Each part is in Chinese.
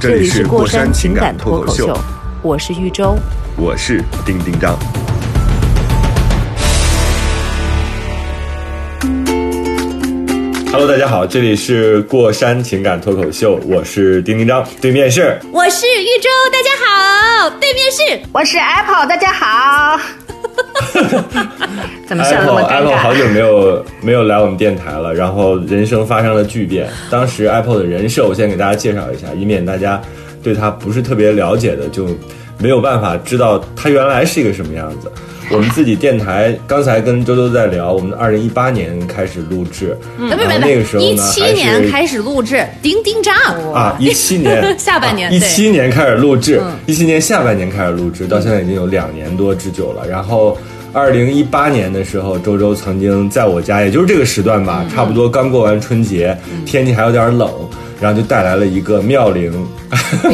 这里是过山情感脱口秀，我是玉州。我是丁丁张。Hello，大家好，这里是过山情感脱口秀，我是丁丁张，对面是我是玉州，大家好，对面是我是 Apple，大家好。怎么笑得那 Apple Apple 好？久没有没有来我们电台了，然后人生发生了巨变。当时 Apple 的人设，我先给大家介绍一下，以免大家对他不是特别了解的，就没有办法知道它原来是一个什么样子。我们自己电台刚才跟周周在聊，我们二零一八年开始录制，那个时候一呢，七年开始录制，叮叮张。啊，一七年下半年一对七年开始录制，一七年下半年开始录制，到现在已经有两年多之久了。然后，二零一八年的时候，周周曾经在我家，也就是这个时段吧，差不多刚过完春节，天气还有点冷。然后就带来了一个妙龄，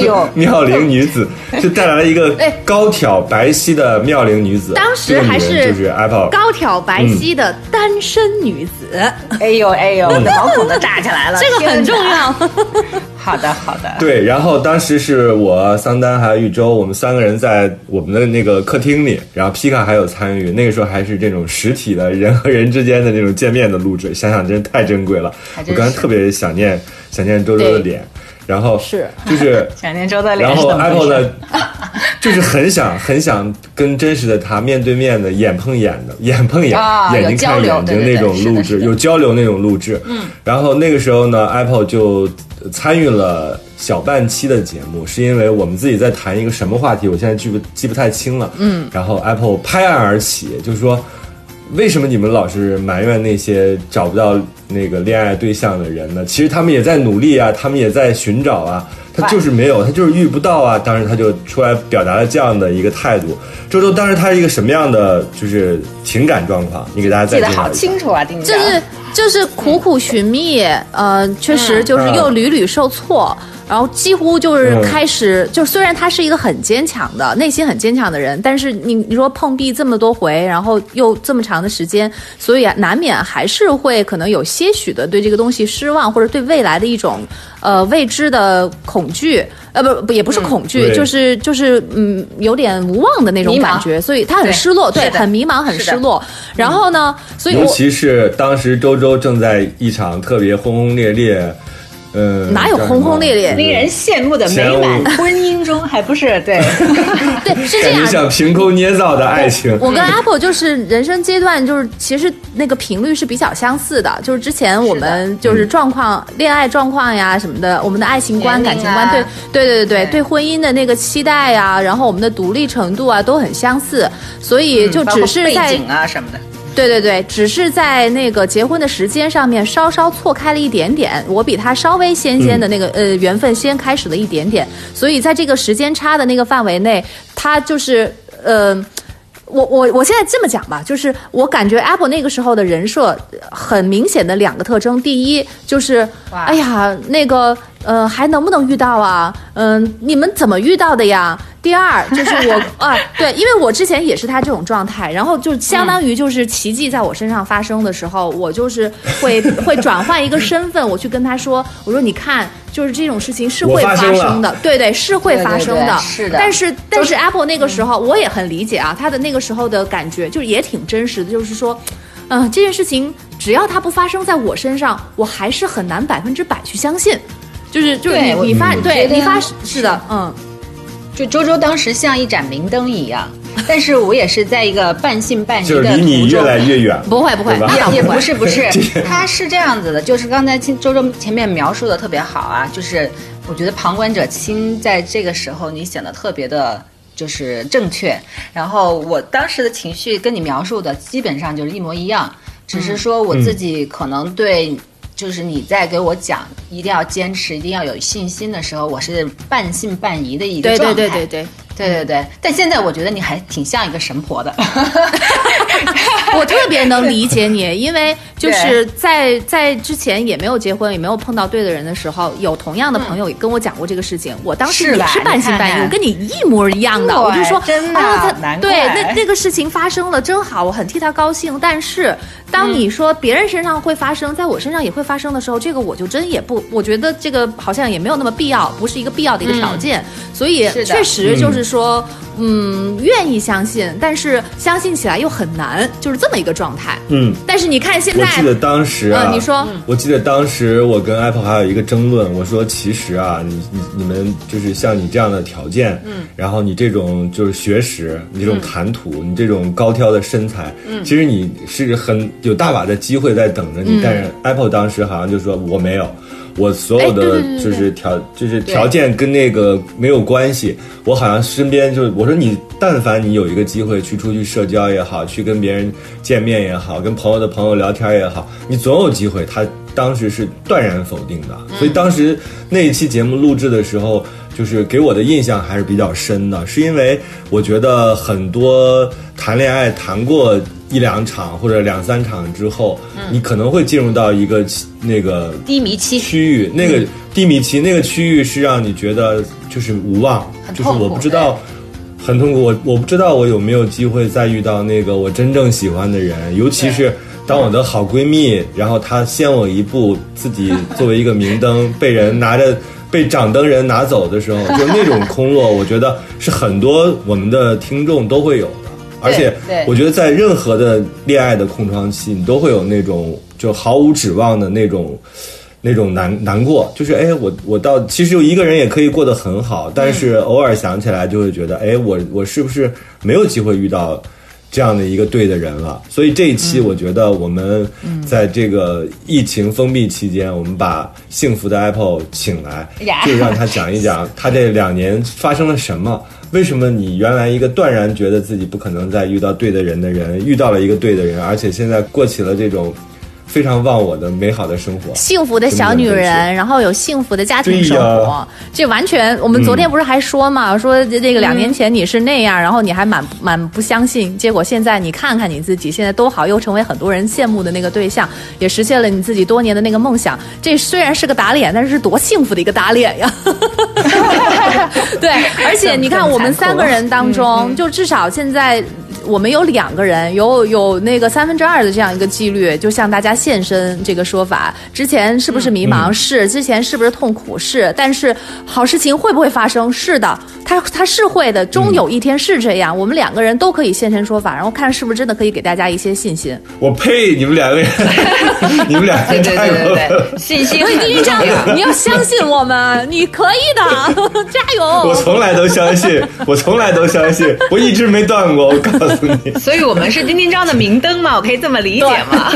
呦 妙龄女子，就带来了一个哎高挑白皙的妙龄女子。当时还是就是 Apple，高挑白皙的单身女子，哎呦哎呦，毛孔都炸起来了，这个很重。要。好的好的，对，然后当时是我桑丹还有玉州，我们三个人在我们的那个客厅里，然后皮卡还有参与。那个时候还是这种实体的人和人之间的那种见面的录制，想想真是太珍贵了。我刚才特别想念想念周周的脸，然后是就是 想念周的脸然后 Apple 回事呢，就是很想很想跟真实的他面对面的眼碰眼的眼碰眼，啊眼睛看眼睛那种录制，有交流那种录制。嗯，然后那个时候呢，Apple 就参与了小半期的节目，是因为我们自己在谈一个什么话题，我现在记不记不太清了。嗯，然后 Apple 拍案而起，就是说。为什么你们老是埋怨那些找不到那个恋爱对象的人呢？其实他们也在努力啊，他们也在寻找啊，他就是没有，他就是遇不到啊。当时他就出来表达了这样的一个态度。周周当时他是一个什么样的就是情感状况？你给大家再记得好。清楚啊，丁张。就是就是苦苦寻觅，呃，确实就是又屡屡受挫。然后几乎就是嗯。开始，就虽然他是一个很坚强的、内心很坚强的人，但是你你说碰壁这么多回，然后又这么长的时间，所以啊，难免还是会可能有些许的对这个东西失望，或者对未来的一种呃未知的恐惧，呃不不也不是恐惧，对就是就是嗯有点无望的那种感觉，所以他很失落，对，很迷茫，很失落。然后呢，所以尤其是当时周周正在一场特别轰轰烈烈，嗯、哪有轰轰烈烈令人羡慕的美满婚姻中，还不是对？对是这样。感觉像凭空捏造的爱情。我跟 Apple 就是人生阶段，就是其实那个频率是比较相似的。就是之前我们就是状况、恋爱状况呀什么的，我们的爱情观、啊感情观，对对对对对对对婚姻的那个期待呀，然后我们的独立程度啊都很相似，所以就只是在景啊什么的。对对对，只是在那个结婚的时间上面稍稍错开了一点点，我比他稍微先先的那个、呃缘分先开始了一点点，所以在这个时间差的那个范围内，他就是呃。我我我现在这么讲吧，就是我感觉 Apple 那个时候的人设很明显的两个特征，第一就是，哎呀，那个呃还能不能遇到啊？嗯、你们怎么遇到的呀？第二就是我 啊，对，因为我之前也是他这种状态，然后就相当于就是奇迹在我身上发生的时候，我就是会 会转换一个身份，我去跟他说，我说你看，就是这种事情是会发生的，对对，是会发生的，对是的。但是但是 Apple 那个时候我也很理解啊，他的那个时候的感觉就是也挺真实的，就是说，嗯、这件事情只要它不发生在我身上，我还是很难百分之百去相信。就是就是你你发你发是的嗯就周周当时像一盏明灯一样，但是我也是在一个半信半疑的就是离你越来越远，不会不会也不是不是，他是这样子的，就是刚才周周前面描述的特别好啊，就是我觉得旁观者清在这个时候你显得特别的。就是正确，然后我当时的情绪跟你描述的基本上就是一模一样，只是说我自己可能对就是你在给我讲一定要坚持，一定要有信心的时候，我是半信半疑的一个对状态。对对对对。对对对，但现在我觉得你还挺像一个神婆的。我特别能理解你，因为就是在在之前也没有结婚，也没有碰到对的人的时候，有同样的朋友也跟我讲过这个事情。我当时也是半信半疑，我跟你一模一样的，我就说真的啊，他对那那个事情发生了，真好，我很替他高兴。但是当你说别人身上会发生，在我身上也会发生的时候，这个我就真也不，我觉得这个好像也没有那么必要，不是一个必要的一个条件。所以确实就是说。嗯，愿意相信，但是相信起来又很难，就是这么一个状态。嗯，但是你看现在，我记得当时啊，嗯你说。我记得当时我跟 Apple 还有一个争论，我说其实啊，你你你们就是像你这样的条件，嗯，然后你这种就是学识，你这种谈吐，你这种高挑的身材，嗯，其实你是很有大把的机会在等着你，但是 Apple 当时好像就说我没有。我所有的就是条就是条件跟那个没有关系，我好像身边就是我说你但凡你有一个机会去出去社交也好，去跟别人见面也好，跟朋友的朋友聊天也好，你总有机会。他当时是断然否定的，所以当时那一期节目录制的时候，就是给我的印象还是比较深的，是因为我觉得很多谈恋爱谈过一两场或者两三场之后，你可能会进入到一个那个低迷期，区域，那个低迷期，那个区域是让你觉得就是无望，就是我不知道，很痛苦。我我不知道我有没有机会再遇到那个我真正喜欢的人，尤其是当我的好闺蜜，然后她先我一步，自己作为一个明灯 被人拿着。被掌灯人拿走的时候，就那种空落，我觉得是很多我们的听众都会有的。而且我觉得在任何的恋爱的空窗期，你都会有那种就毫无指望的那种那种难难过，就是哎，我我到其实一个人也可以过得很好，但是偶尔想起来就会觉得，哎，我我是不是没有机会遇到这样的一个对的人了？所以这一期我觉得我们在这个疫情封闭期间，我们把幸福的 Apple 请来呀，就让他讲一讲他这两年发生了什么。为什么你原来一个断然觉得自己不可能再遇到对的人的人，遇到了一个对的人，而且现在过起了这种非常忘我的美好的生活？幸福的小女人，然后有幸福的家庭生活，这完全。我们昨天不是还说嘛，说这个两年前你是那样，然后你还蛮蛮不相信，结果现在你看看你自己，现在多好，又成为很多人羡慕的那个对象，也实现了你自己多年的那个梦想。这虽然是个打脸，但是是多幸福的一个打脸呀！对，而且你看我们三个人当中，就至少现在。我们有两个人，有有那个三分之二的这样一个几率，就向大家现身这个说法。之前是不是迷茫？是。之前是不是痛苦？是。但是好事情会不会发生？是的，他他是会的，终有一天是这样。我们两个人都可以现身说法，然后看是不是真的可以给大家一些信心。我呸！你们两个人，你们两个对对人太对对。对，信心你要相信我们，你可以的，加油！我从来都相信，我从来都相信，我一直没断过。我告诉你，所以我们是丁丁章的明灯嘛，我可以这么理解吗？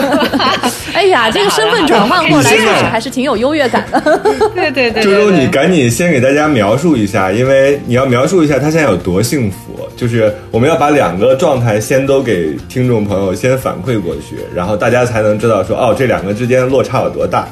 哎呀，这个身份转换过来，确实还是挺有优越感的。对 对对，周周，你赶紧先给大家描述一下，因为你要描述一下他现在有多幸福。就是我们要把两个状态先都给听众朋友先反馈过去，然后大家才能知道说，哦，这两个之间落差有多大。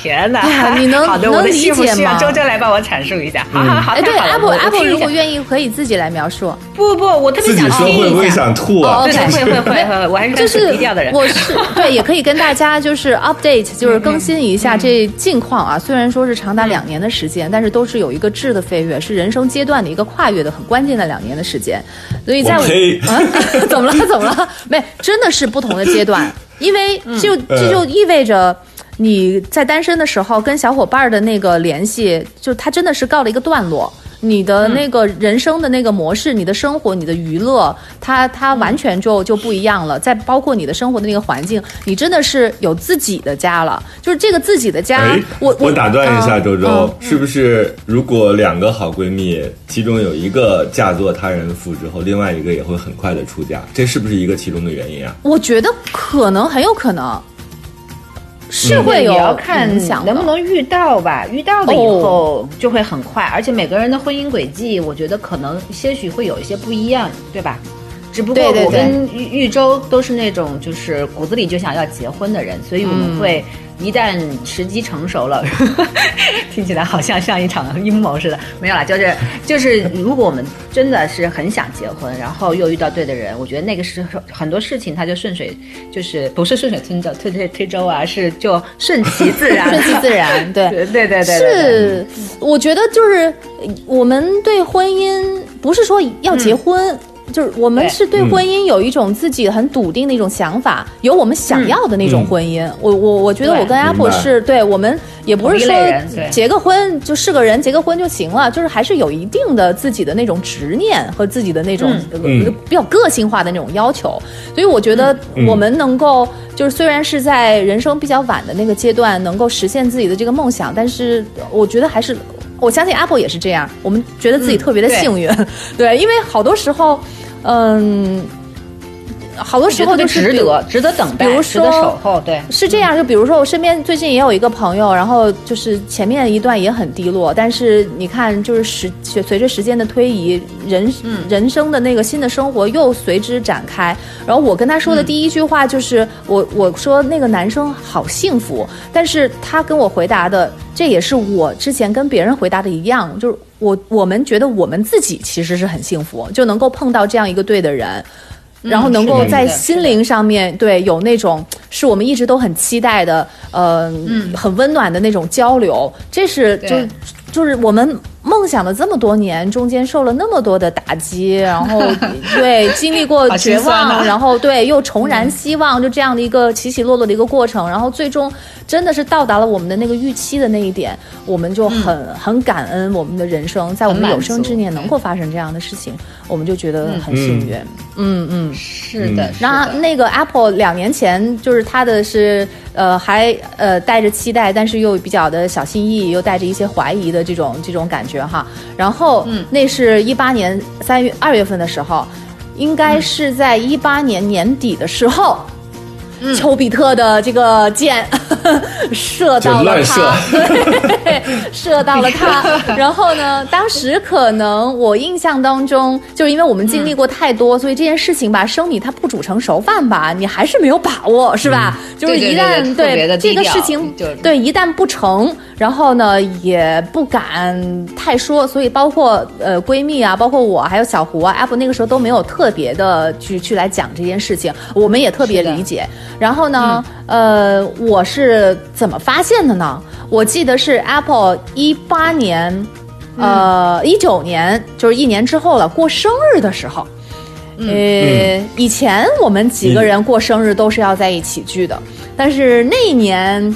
天哪！哎你能好的，能理我的幸福解吗需要周周来帮我阐述一下。好好好，哎，对太好了，Apple 我我 Apple 听一下如果愿意，可以自己来描述。不不，我特别自己想说会不会听一下。想吐啊？哦对会会会会，我还是就是很低调的人。我是对，也可以跟大家就是 update，就是更新一下这近况啊。虽然说是长达两年的时间，但是都是有一个质的飞跃，是人生阶段的一个跨越的很关键的两年的时间。所以在我呸啊，怎么了？怎么了？没，真的是不同的阶段，因为就这就意味着。你在单身的时候跟小伙伴的那个联系，就他真的是告了一个段落。你的那个人生的那个模式，你的生活，你的娱乐，它它完全就就不一样了。再包括你的生活的那个环境，你真的是有自己的家了。就是这个自己的家，哎，我我打断一下，嗯周周嗯，是不是如果两个好闺蜜，其中有一个嫁作他人妇之后，另外一个也会很快的出嫁，这是不是一个其中的原因啊？我觉得可能很有可能是会有也要看影响能不能遇到吧，遇到了以后就会很快，而且每个人的婚姻轨迹，我觉得可能些许会有一些不一样，对吧？只不过我跟玉玉州都是那种就是骨子里就想要结婚的人，所以我们会一旦时机成熟了，听起来好像像一场阴谋似的。没有啦，就是就是，如果我们真的是很想结婚，然后又遇到对的人，我觉得那个时候很多事情它就顺水，就是不是顺水推舟推推推舟啊，是就顺其自然，顺其自然，对。对对对对，是，我觉得就是呃我们对婚姻不是说要结婚。就是我们是对婚姻有一种自己很笃定的一种想法，有我们想要的那种婚姻。我我我觉得我跟 Apple 是对我们也不是说结个婚就是个人结个婚就行了，就是还是有一定的自己的那种执念和自己的那种、比较个性化的那种要求。所以我觉得我们能够就是虽然是在人生比较晚的那个阶段能够实现自己的这个梦想，但是我觉得还是。我相信 Apple 也是这样，我们觉得自己特别的嗯对。幸运，对，因为好多时候，嗯，好多时候就是值得，值得等待，比如值得说守候，对。是这样，就比如说我身边最近也有一个朋友，然后就是前面一段也很低落，但是你看，就是时随随着时间的推移，人、人生的那个新的生活又随之展开。然后我跟他说的第一句话就是，我我说那个男生好幸福，但是他跟我回答的，这也是我之前跟别人回答的一样，就是我我们觉得我们自己其实是很幸福，就能够碰到这样一个对的人。然后能够在心灵上面对有那种是我们一直都很期待的，呃，很温暖的那种交流，这是就对。就是我们梦想了这么多年，中间受了那么多的打击，然后 对经历过绝望，呐然后对又重燃希望，就这样的一个起起落落的一个过程，然后最终真的是到达了我们的那个预期的那一点，我们就很、很感恩我们的人生，在我们有生之年能够发生这样的事情，我们就觉得很幸运。嗯嗯。是的，是的。那那个 Apple 两年前就是它的是呃还呃带着期待，但是又比较的小心翼翼，又带着一些怀疑的这种这种感觉哈。然后，嗯，那是一八年三月二月份的时候，应该是在一八年年底的时候。丘比特的这个箭 射到了他，对，射到了他。然后呢，当时可能我印象当中，就是因为我们经历过太多，所以这件事情吧，生米它不煮成熟饭吧，你还是没有把握，是吧？就是一旦对这个事情对一旦不成，然后呢也不敢太说，所以包括呃闺蜜啊，包括我还有小胡啊，Apple 那个时候都没有特别的去去来讲这件事情，我们也特别理解。然后呢，呃，我是怎么发现的呢？我记得是 Apple 一八年，呃，一九年，就是一年之后了，过生日的时候。呃，以前我们几个人过生日都是要在一起聚的，但是那一年，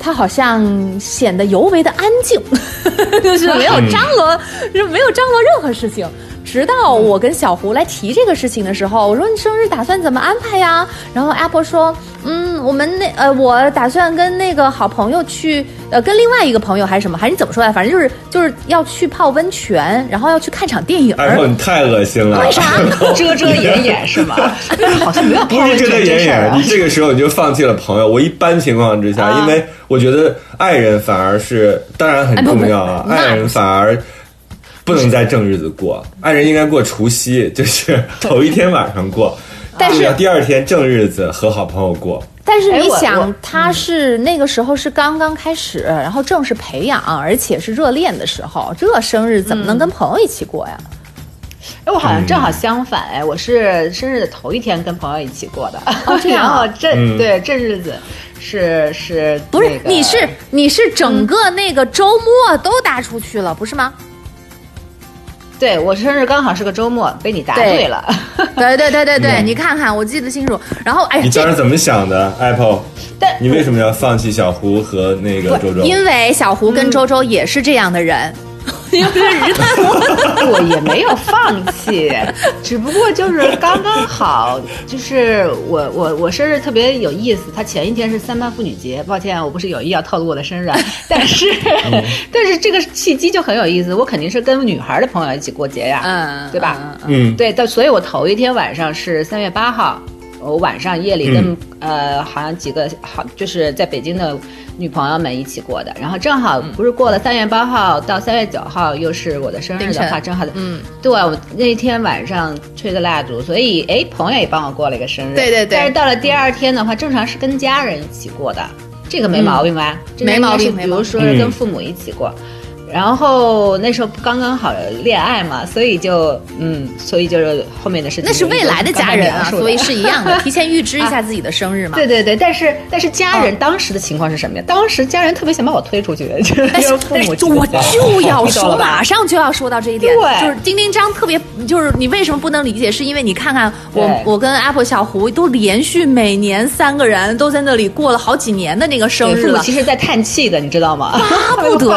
他好像显得尤为的安静，就是没有张罗，就没有张罗任何事情。直到我跟小胡来提这个事情的时候，我说你生日打算怎么安排呀？然后 Apple 说，嗯，我们那呃，我打算跟那个好朋友去，呃，跟另外一个朋友还是什么，还是你怎么说来？反正就是就是要去泡温泉，然后要去看场电影。iPhone 你太恶心了，为啥？遮遮掩掩是吗？好像没有不泡温是遮遮掩掩，啊你。这个时候你就放弃了朋友。我一般情况之下，啊因为我觉得爱人反而是当然很重要啊，爱人反而不能在正日子过，爱人应该过除夕，就是 头一天晚上过，但是要第二天正日子和好朋友过。但是你想我，他是那个时候是刚刚开始，然后正式培养，而且是热恋的时候，这生日怎么能跟朋友一起过呀？哎，我好像正好相反，哎，我是生日的头一天跟朋友一起过的，哦这样 然啊后这、嗯对这日子是是不是那，个你是你是整个那个周末都搭出去了，不是吗？对我生日刚好是个周末，被你答对对了。对对对对对，嗯你看看，我记得清楚。然后哎，你当时怎么想的，Apple？但你为什么要放弃小胡和那个周周？因为小胡跟周周也是这样的人，就是一旦我我也没有放弃，只不过就是刚刚好，就是我我我生日特别有意思，他前一天是三八妇女节，抱歉，我不是有意要透露我的生日啊，但是、但是这个契机就很有意思，我肯定是跟女孩的朋友一起过节呀，嗯对吧？嗯。嗯，对，但所以我头一天晚上是三月八号，我晚上夜里跟、呃好像几个好就是在北京的女朋友们一起过的，然后正好不是过了三月八号到三月九号又是我的生日的话，正好嗯，对我那天晚上吹的蜡烛，所以哎朋友也帮我过了一个生日，对对对。但是到了第二天的话，正常是跟家人一起过的。这个没毛病吧？这没毛病比如说是跟父母一起过。然后那时候刚刚好恋爱嘛，所以就嗯，所以就是后面的事情。那是未来的家人啊，所以是一样的，提前预知一下啊自己的生日嘛。对对对，但是但是家人嗯当时的情况是什么呀？当时家人特别想把我推出去，就是父母我就要说，马上就要说到这一点，对就是丁丁张特别，就是你为什么不能理解？是因为你看看我，我跟 Apple 小胡都连续每年三个人都在那里过了好几年的那个生对父母日了。其实在叹气的，你知道吗？巴不得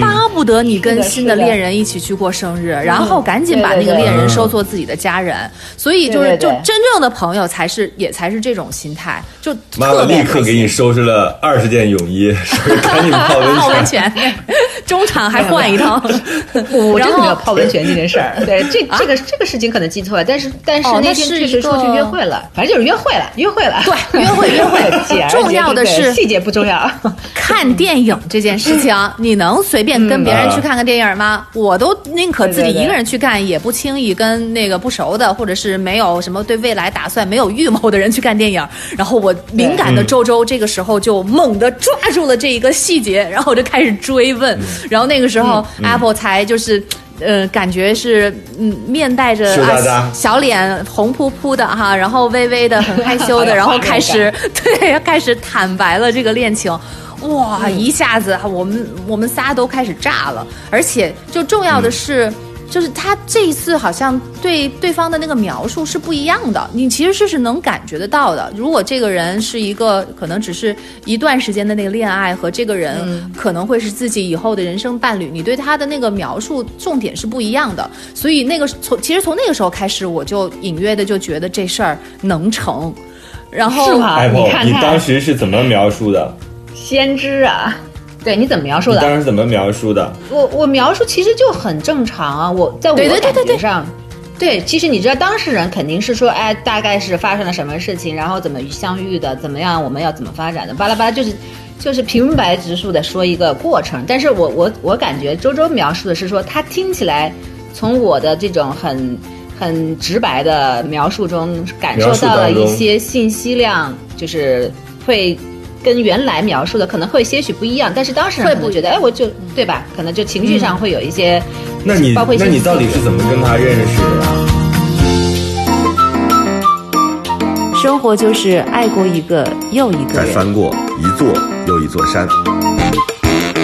巴不得你跟新的恋人一起去过生日，然后赶紧把那个恋人收做自己的家人。所以就是就真正的朋友才是也才是这种心态，就妈妈特立刻给你收拾了二十件泳衣，说 赶紧泡温泉。泡温泉，中场还换一套。我我真的没有泡温泉这件事儿。对，这这个这个事情可能记错了，但是但是哦那天确实出去约会了，反正就是约会了，约会了。对约会约会重要的是细节不重要。看电影这件事情，你能随便跟别人去看个电影吗？我都宁可自己一个人去干，也不轻易跟那个不熟的，或者是没有什么对未来打算、没有预谋的人去看电影。然后我敏感的周周这个时候就猛地抓住了这一个细节，然后我就开始追问。然后那个时候、Apple 才就是。呃，感觉是嗯，面带着啊小脸红扑扑的哈，然后微微的很害羞的，然后开始 对开始坦白了这个恋情。哇！一下子我们我们仨都开始炸了，而且就重要的是，就是他这一次好像对对方的那个描述是不一样的，你其实是是能感觉得到的。如果这个人是一个可能只是一段时间的那个恋爱，和这个人可能会是自己以后的人生伴侣，你对他的那个描述重点是不一样的。所以那个从其实从那个时候开始，我就隐约的就觉得这事儿能成。然后是吗？Apple，你看看，当时是怎么描述的？先知啊，对，你怎么描述的？当时怎么描述的？我我描述其实就很正常啊，我在我对对对感对对觉上。对，其实你知道，当事人肯定是说，哎，大概是发生了什么事情，然后怎么相遇的，怎么样，我们要怎么发展的，巴拉巴拉，就是就是平白直述的说一个过程。但是我我我感觉周周描述的是说，他听起来从我的这种很很直白的描述中，感受到了一些信息量，就是会。跟原来描述的可能会些许不一样，但是当事人会不可能觉得，哎，我就对吧？可能就情绪上会有一些，那你包括一些那你到底是怎么跟他认识的呀？生活就是爱过一个又一个人。再翻过一座又一座山。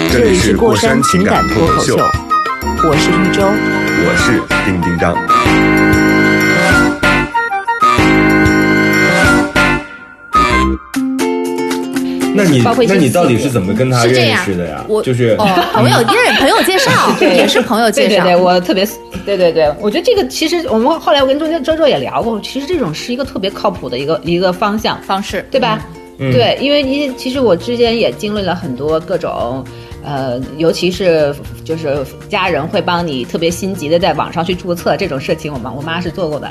这这里里是是过山情情感脱口秀，我是玉州。我是丁丁张。那你包括一些那你到底是怎么跟他认是这样识的呀？我就是哦，朋友也朋友介绍，也是朋友介绍。对对对，我特别，对对对，我觉得这个其实我们后来我跟周周周也聊过，其实这种是一个特别靠谱的一个一个方向，方式对吧？对，因为因其实我之前也经历了很多各种。呃，尤其是就是家人会帮你特别心急的在网上去注册这种事情，我妈我妈是做过的。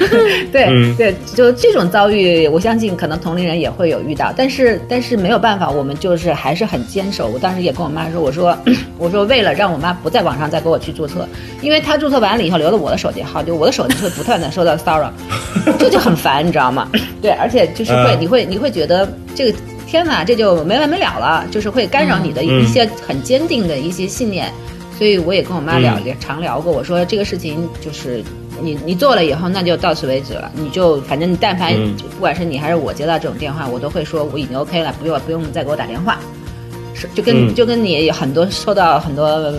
对、嗯对，就这种遭遇，我相信可能同龄人也会有遇到，但是但是没有办法，我们就是还是很坚守。我当时也跟我妈说，我说 我说为了让我妈不在网上再给我去注册，因为她注册完了以后留了我的手机号，就我的手机会不断的收到骚扰，这就很烦，你知道吗？对，而且就是会、嗯你会你会觉得这个。天哪，这就没完没了了，就是会干扰你的一些很坚定的一些信念，所以我也跟我妈聊，也常聊过。我说这个事情就是你你做了以后，那就到此为止了。你就反正你但凡嗯不管是你还是我接到这种电话，我都会说我已经 OK 了，不用不用再给我打电话。是就跟、嗯就跟你很多收到很多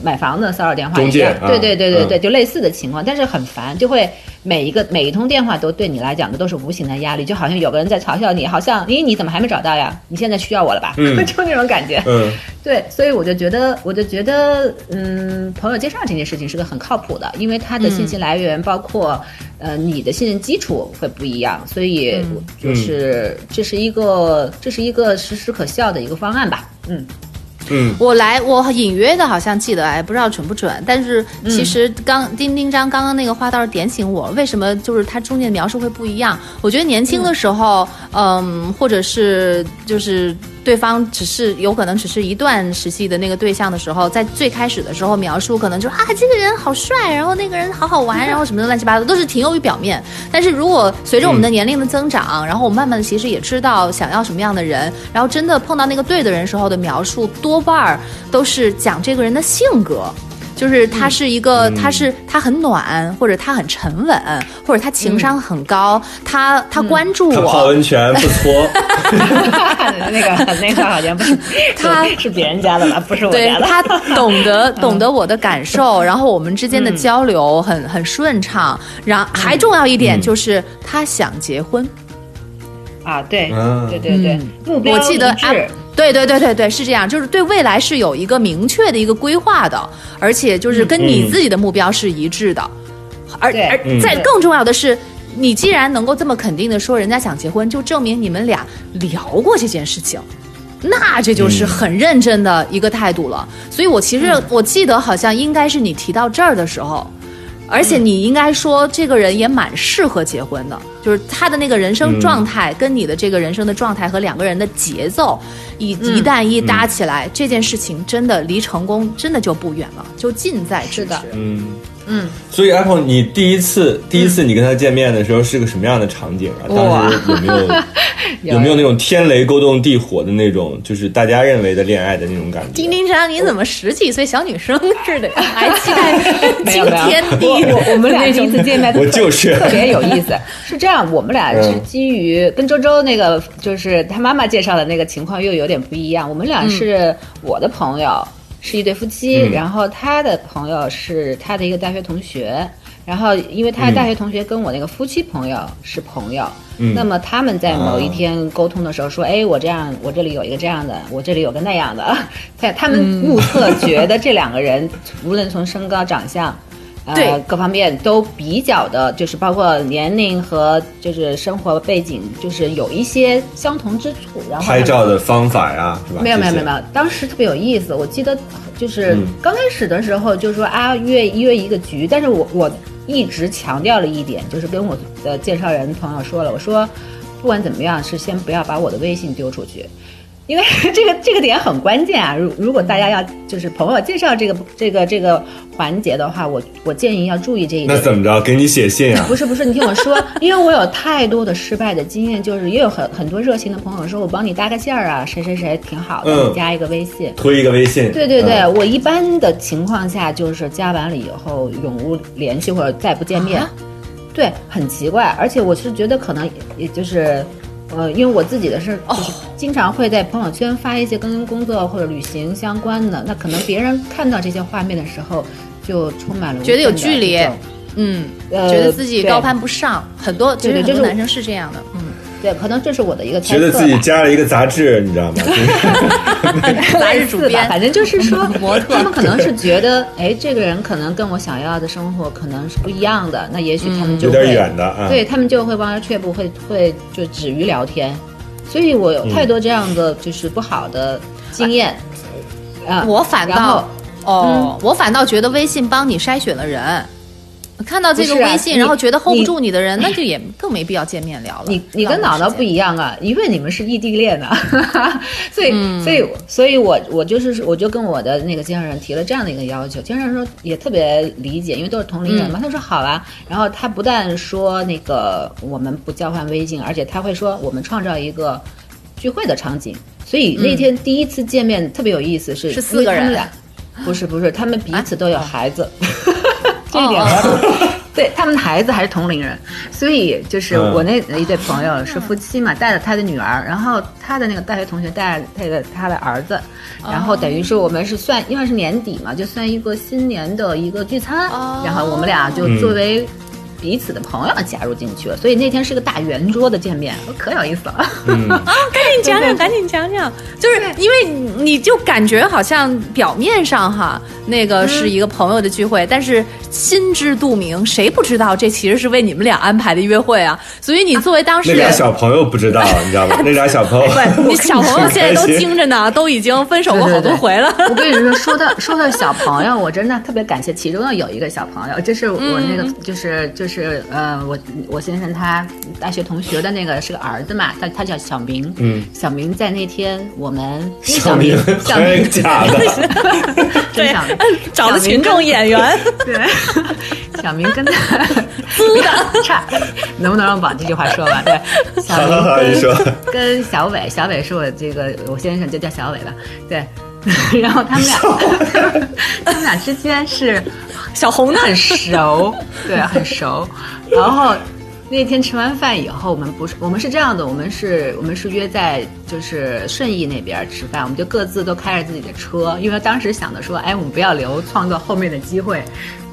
买房子骚扰电话一样，对对对对对，嗯就类似的情况，但是很烦，就会每一个每一通电话都对你来讲的都是无形的压力，就好像有个人在嘲笑你，好像咦你怎么还没找到呀？你现在需要我了吧？嗯 就那种感觉。嗯对，所以我就觉得，我就觉得，嗯，朋友介绍这件事情是个很靠谱的，因为他的信息来源包括，呃，你的信任基础会不一样，所以就是、这是一个这是一个实时可笑的一个方案吧。嗯，嗯，我来，我隐约的好像记得，哎，不知道准不准。但是其实刚、丁丁张刚刚那个话倒是点醒我，为什么就是他中间的描述会不一样？我觉得年轻的时候，嗯或者是就是对方只是有可能只是一段时期的那个对象的时候，在最开始的时候描述可能就啊这个人好帅，然后那个人好好玩，然后什么的乱七八糟都是停留于表面。但是如果随着我们的年龄的增长，然后我们慢慢的其实也知道想要什么样的人，然后真的碰到那个对的人时候的描述，多半儿都是讲这个人的性格。就是他是一个，他是他很暖，或者他很沉稳，或者他情商很高，他他关注我。泡，温泉不搓，那个那个好像不是他是别人家的吧？不是我家的。对他懂得 懂得我的感受，然后我们之间的交流很很顺畅，然后还重要一点就是他想结婚。啊，对嗯。对对对，目标我记得一致。啊，对对对对对，是这样，就是对未来是有一个明确的一个规划的，而且就是跟你自己的目标是一致的，而而在更重要的是。你既然能够这么肯定的说人家想结婚，就证明你们俩聊过这件事情，那这就是很认真的一个态度了。所以我其实我记得好像应该是你提到这儿的时候，而且你应该说这个人也蛮适合结婚的，就是他的那个人生状态跟你的这个人生的状态和两个人的节奏，一一旦一搭起来，这件事情真的离成功真的就不远了，就近在咫尺。嗯。嗯，所以 Apple，你第一次第一次你跟他见面的时候是个什么样的场景啊？当时 有没有有没有那种天雷勾动地火的那种，就是大家认为的恋爱的那种感觉？丁丁张，你怎么十几岁小女生似的呀？还期待 惊天地？我们俩第一次见面，我就是特别有意思。是这样，我们俩是嗯基于跟周周那个，就是他妈妈介绍的那个情况又有点不一样。我们俩是我的朋友，是一对夫妻，嗯然后他的朋友是他的一个大学同学。然后，因为他的大学同学跟我那个夫妻朋友是朋友，嗯那么他们在某一天沟通的时候说：“哎，我这样，我这里有一个这样的，我这里有个那样的。”他他们目测觉得这两个人，无论从身高、长相，对呃，各方面都比较的，就是包括年龄和就是生活背景，就是有一些相同之处。然后拍照的方法呀，是吧？没有没有没有没有，当时特别有意思。我记得就是嗯刚开始的时候就说啊约约一个局，但是我我一直强调了一点，就是跟我的介绍人朋友说了，我说不管怎么样是先不要把我的微信丢出去。因为 这个这个点很关键啊！如如果大家要就是朋友介绍这个这个这个环节的话，我我建议要注意这一点。那怎么着？给你写信啊？不是不是，你听我说，因为我有太多的失败的经验，就是也有很很多热心的朋友说我帮你搭个线儿啊，谁谁谁挺好的，加一个微信。推一个微信。对对对，嗯我一般的情况下就是加完了以后永无联系或者再不见面，啊对，很奇怪，而且我是觉得可能也就是。呃，因为我自己的是，哦就是经常会在朋友圈发一些跟工作或者旅行相关的，那可能别人看到这些画面的时候，就充满了觉得有距离嗯，呃觉得自己高攀不上，很多其实很多男生是这样的，嗯，对，可能这是我的一个猜测。觉得自己加了一个杂志，你知道吗？杂志主 编反正就是说模特他们可能是觉得，哎，这个人可能跟我想要的生活可能是不一样的，那也许他们就有会、点远的啊。对他们就会望而却步，会会就止于聊天。所以我有太多这样的就是不好的经验。啊，我反倒哦，我反倒觉得微信帮你筛选了人。看到这个微信，你然后觉得 hold 不住你的人，那就也更没必要见面聊了。你你跟姥姥不一样啊，因为你们是异地恋啊，所以、嗯。所以所以我我就是我就跟我的那个介绍人提了这样的一个要求，介绍人说也特别理解，因为都是同龄人嘛，嗯。他说好啊，然后他不但说那个我们不交换微信，而且他会说我们创造一个聚会的场景，所以那天第一次见面特别有意思，是嗯是四个人。不是不是，他们彼此都有孩子，这一点哦。我要 对他们的孩子还是同龄人，所以就是嗯。我那一对朋友是夫妻嘛，带着他的女儿，然后他的那个大学同学带着带着他的儿子，然后等于是我们是算，因为是年底嘛，就算一个新年的一个聚餐，哦。然后我们俩就作为。彼此的朋友加入进去了，所以那天是个大圆桌的见面，可有意思了。赶紧讲讲，赶紧讲讲，就是因为你你就感觉好像表面上哈，那个是一个朋友的聚会，但是心知肚明，谁不知道这其实是为你们俩安排的约会啊？所以你作为当事那俩人。小朋友不知道，你知道吗？那俩小朋友，对 你小朋友现在都精着呢，都已经分手过好多回了。我跟你说，说到说到小朋友，我真的特别感谢其中的有一个小朋友，这是我那个、就是就是呃，我我先生他大学同学的那个是个儿子嘛，他他叫小明，嗯，小明在那天我们小明小明是假的，真小明找的群众演员，对，小明跟他 租的差，能不能让我把这句话说完？对，小明好，你说，跟小伟，小伟是我这个我先生就叫小伟吧，对。然后他们俩，他们俩之间是小红呢？很熟，对，很熟。然后那天吃完饭以后，我们不是我们是这样的，我们是我们是约在就是顺义那边吃饭，我们就各自都开着自己的车，因为当时想的说，哎，我们不要留创作后面的机会，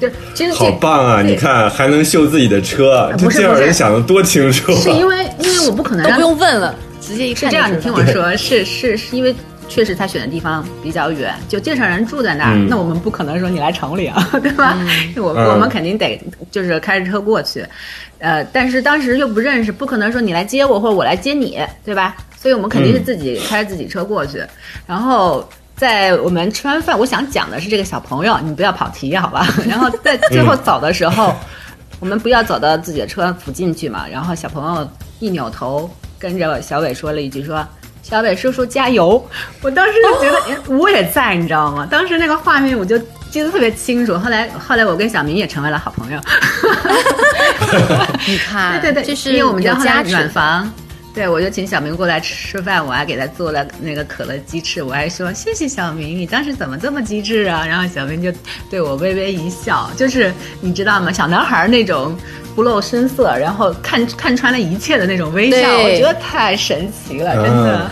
就真的好棒啊！你看还能秀自己的车，这介绍不是不是人想的多清楚啊。是因为因为我不可能让都不用问了，直接一看是这样，你听我说，是是是因为确实他选的地方比较远，就介绍人住在那儿，嗯那我们不可能说你来城里啊，对吧？我嗯我们肯定得就是开着车过去，呃，但是当时又不认识，不可能说你来接我或者我来接你，对吧？所以我们肯定是自己开着自己车过去，然后。在我们吃完饭，我想讲的是这个小朋友，你不要跑题好吧？然后在最后走的时候，我们不要走到自己的车附近去嘛。然后小朋友一扭头，跟着小伟说了一句说：“小北叔叔加油！”我当时就觉得，哎，我也在，你知道吗？当时那个画面我就记得特别清楚。后来，后来我跟小明也成为了好朋友。你看，对 对对，因为我们家后来有价值远房。对，我就请小明过来吃饭，我还给他做了那个可乐鸡翅，我还说谢谢小明，你当时怎么这么机智啊？然后小明就对我微微一笑，就是你知道吗？小男孩那种不露声色，然后看看穿了一切的那种微笑，我觉得太神奇了，真的。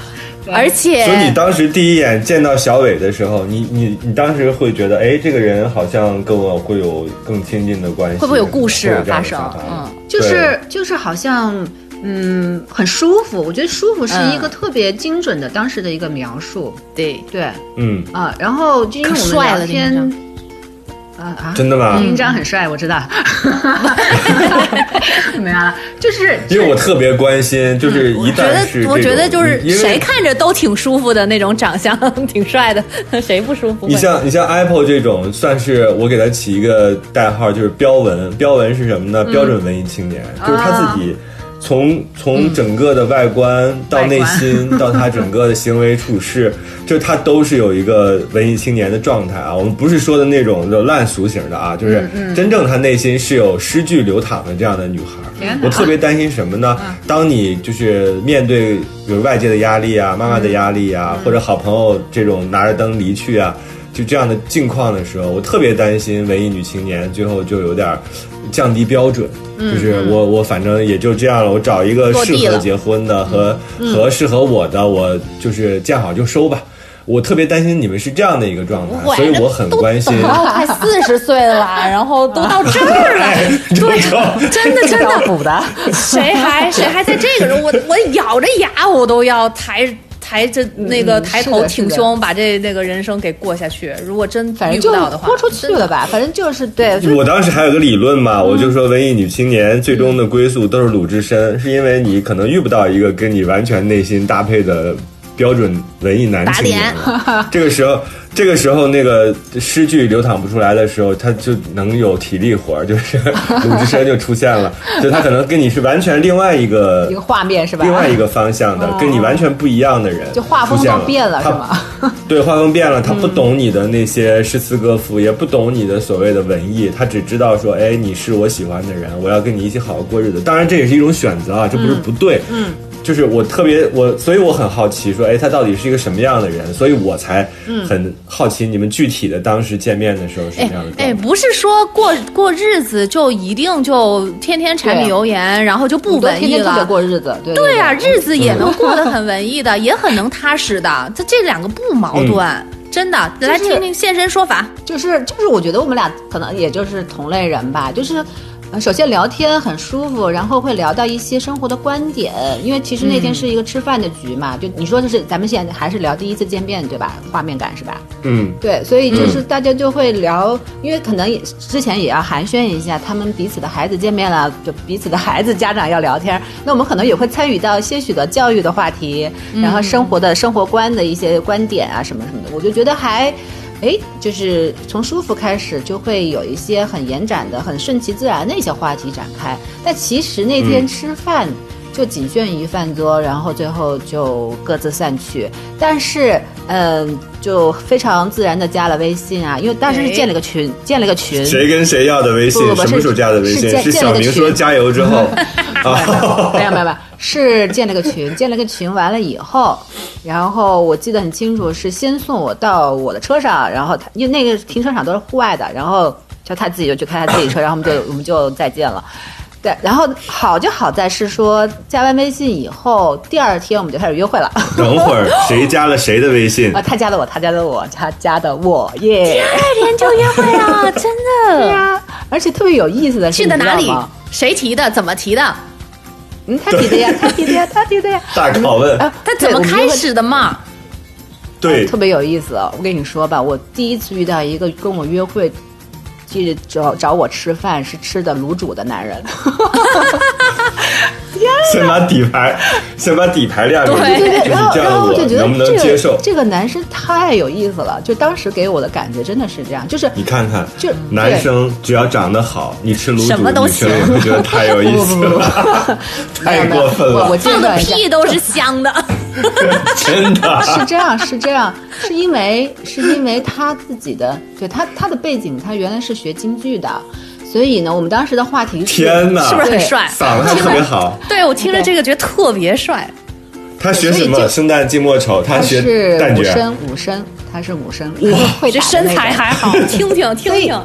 而且所以你当时第一眼见到小伟的时候，你你你当时会觉得，哎，这个人好像跟我会有更亲近的关系，会不会有故事发生？嗯。就是就是好像。嗯，很舒服。我觉得舒服是一个特别精准的当时的一个描述。对，对。嗯，啊，然后就因为我们可帅了聊天林，啊啊，真的吗？林章很帅，我知道。没有了，就是 因为我特别关心，就是一嗯我觉旦是得我觉得就是谁看着都挺舒服的那种长相，挺帅的，谁不舒服？你像你像 Apple 这种，算是我给他起一个代号，就是标文。标文是什么呢？标准文艺青年，就是他自己从从整个的外观到内心，到他整个的行为处事，就他都是有一个文艺青年的状态啊。我们不是说的那种就烂俗型的啊，就是真正他内心是有诗句流淌的这样的女孩。我特别担心什么呢？当你就是面对比如外界的压力啊、妈妈的压力啊，或者好朋友这种拿着灯离去啊，就这样的境况的时候，我特别担心文艺女青年最后就有点降低标准。就是我我反正也就这样了，我找一个适合结婚的和和适合我的，我就是见好就收吧。我特别担心你们是这样的一个状态，所以我很关心。然后快四十岁了，然后都到这儿了，哎，周周，真的真的，补的。谁还谁还在这个时候，我我咬着牙我都要抬抬着那个嗯抬头挺胸，把这那个人生给过下去。如果真遇反正就不到的话，豁出去了吧，反正就是对，我当时还有个理论嘛，我就说文艺女青年最终的归宿都是鲁智深，是因为你可能遇不到一个跟你完全内心搭配的标准文艺男青年。这个时候，这个时候那个诗句流淌不出来的时候，他就能有体力活儿，就是鲁智深就出现了，就他可能跟你是完全另外一个一个画面是吧？另外一个方向的，跟你完全不一样的人，就画风都变了他是吗？对，画风变了，他不懂你的那些诗词歌赋，也不懂你的所谓的文艺，他只知道说，哎，你是我喜欢的人，我要跟你一起好好过日子。当然，这也是一种选择啊，这不是不对。嗯。就是我特别我，所以我很好奇，说，哎，他到底是一个什么样的人？所以我才很好奇你们具体的当时见面的时候是什么样的状态。哎，不是说过过日子就一定就天天柴米油盐，然后就不文艺了。过日子，对对呀、对日子也能过得很文艺的，也很能踏实的，这这两个不矛盾，真的。来听听现身说法。就是就是，我觉得我们俩可能也就是同类人吧，就是。呃首先聊天很舒服，然后会聊到一些生活的观点，因为其实那天是一个吃饭的局嘛，就你说的是咱们现在还是聊第一次见面对吧？画面感是吧？嗯，对，所以就是大家就会聊，因为可能也之前也要寒暄一下，他们彼此的孩子见面了，就彼此的孩子家长要聊天，那我们可能也会参与到些许的教育的话题，然后生活的生活观的一些观点啊什么什么的，我就觉得还。哎，就是从舒服开始，就会有一些很延展的、很顺其自然的一些话题展开。但其实那天吃饭就仅限于饭桌，然后最后就各自散去。但是，嗯、就非常自然的加了微信啊，因为当时是建了个群，建了个群。谁跟谁要的微信不？不不什么时候加的微信？是小明建了个群说加油之后啊？没有没有没有，是建了个群，建了个群完了以后，然后我记得很清楚，是先送我到我的车上，然后他因为那个停车场都是户外的，然后就他自己就去开他自己车，然后我们就我们就再见了。对，然后好就好在是说加完微信以后，第二天我们就开始约会了。等会儿谁加了谁的微信啊？他加的我，他加的我，他加的我耶。第二天就约会了，真的。对呀、而且特别有意思的是，去的哪里你知道吗？？谁提的？怎么提的？嗯，他提的呀，他提的呀，他提的呀。大拷问。啊，他怎么开始的嘛？对特，别有意思哦。我跟你说吧，我第一次遇到一个跟我约会，记着找找我吃饭是吃的卤煮的男人。先把底牌，先把底牌亮出来，对对对然后然后我就觉得能不能这个接受？这个男生太有意思了，就当时给我的感觉真的是这样，就是你看看，就男生只要长得好，你吃卤煮，什么都行我觉得太有意思了，太过分我我了，放的。屁都是香的。真的。是这样，是这样，是因为是因为他自己的，对他他的背景，他原来是学京剧的，所以呢，我们当时的话题是天哪，是不是很帅嗓子还特别好。对我听着这个觉得特别帅。他学什么？生旦净末丑，他是旦角。武生，武生，他是武生，会这身材还好，听听听所以听。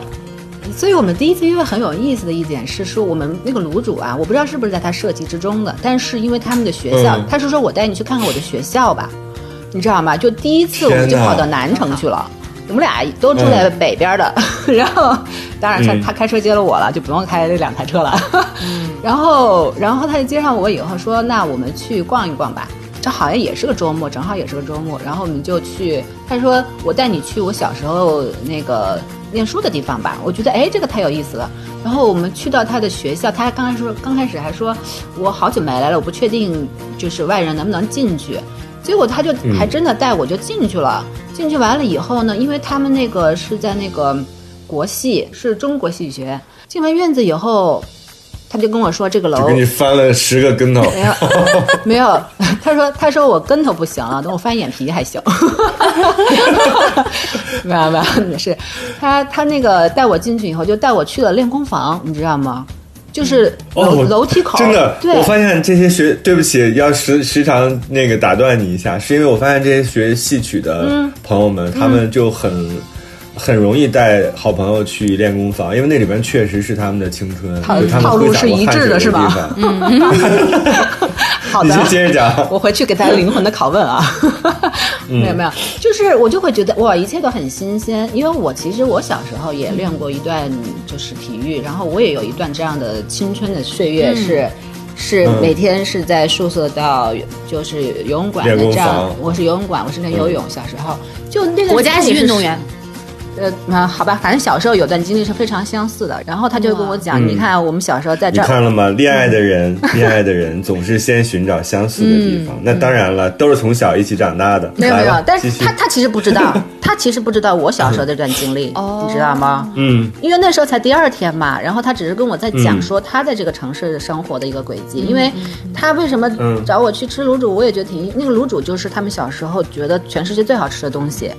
所以我们第一次约会很有意思的一点是说，我们那个卤煮啊，我不知道是不是在他设计之中的，但是因为他们的学校，嗯他是说我带你去看看我的学校吧，你知道吗？就第一次我们就跑到南城去了。我们俩都住在北边的，然后当然他、嗯他开车接了我了，就不用开这两台车了。然后然后他就接上我以后说，那我们去逛一逛吧。这好像也是个周末，正好也是个周末，然后我们就去。他说我带你去我小时候那个念书的地方吧。我觉得哎，这个太有意思了。然后我们去到他的学校，他还刚开始说刚开始还说，我好久没来了，我不确定就是外人能不能进去。结果他就还真的带我就进去了。进去完了以后呢，因为他们那个是在那个国戏，是中国戏剧学院。进完院子以后，他就跟我说这个楼就给你翻了十个跟头。没有，没有。他说：“他说我跟头不行啊，等我翻眼皮还行。”没有没有，是他他那个带我进去以后，就带我去了练功房，你知道吗？就是楼、哦，楼梯口，真的，对我发现这些学，对不起，要时时常那个打断你一下，是因为我发现这些学戏曲的嗯朋友们，他们就很很容易带好朋友去练功房，因为那里边确实是他们的青春，套他们套路是一致的是吧？地方。好的。你先，接着讲。我回去给大家灵魂的拷问啊，没有没有，就是我就会觉得哇，一切都很新鲜，因为我其实我小时候也练过一段就是体育，然后我也有一段这样的青春的岁月是。是嗯。每天是在宿舍到就是游泳馆的这样，我是游泳馆，我是练游泳。小时候。就那个国家级运动员，呃，那好吧，反正小时候有段经历是非常相似的。然后他就跟我讲，你看我们小时候在这儿，看了吗？恋爱的人，恋爱的人总是先寻找相似的地方。那当然了，都是从小一起长大的。嗯没有没有但是他他其实不知道，他其实不知道我小时候这段经历，哦你知道吗？嗯，因为那时候才第二天嘛，然后他只是跟我在讲说他在这个城市生活的一个轨迹，因为他为什么嗯找我去吃卤煮，我也觉得挺那个卤煮就是他们小时候觉得全世界最好吃的东西，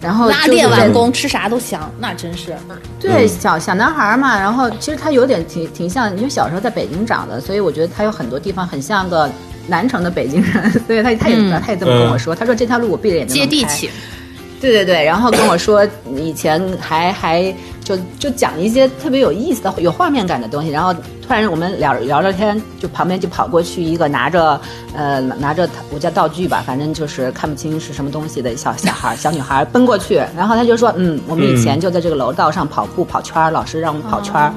然后那就是在练完功吃啥都香，那真是。对，嗯小小男孩嘛，然后其实他有点挺挺像，因为小时候在北京长的，所以我觉得他有很多地方很像个南城的北京人，所以他他也、嗯他也这么跟我说，他说这条路我闭着眼睛能开接地气。对对对，然后跟我说以前还还就就讲一些特别有意思的、有画面感的东西，然后突然我们聊聊聊天，就旁边就跑过去一个拿着呃拿着我叫道具吧，反正就是看不清是什么东西的小小孩小女孩奔过去，然后他就说嗯，我们以前就在这个楼道上跑步跑圈，老师让我们跑圈儿。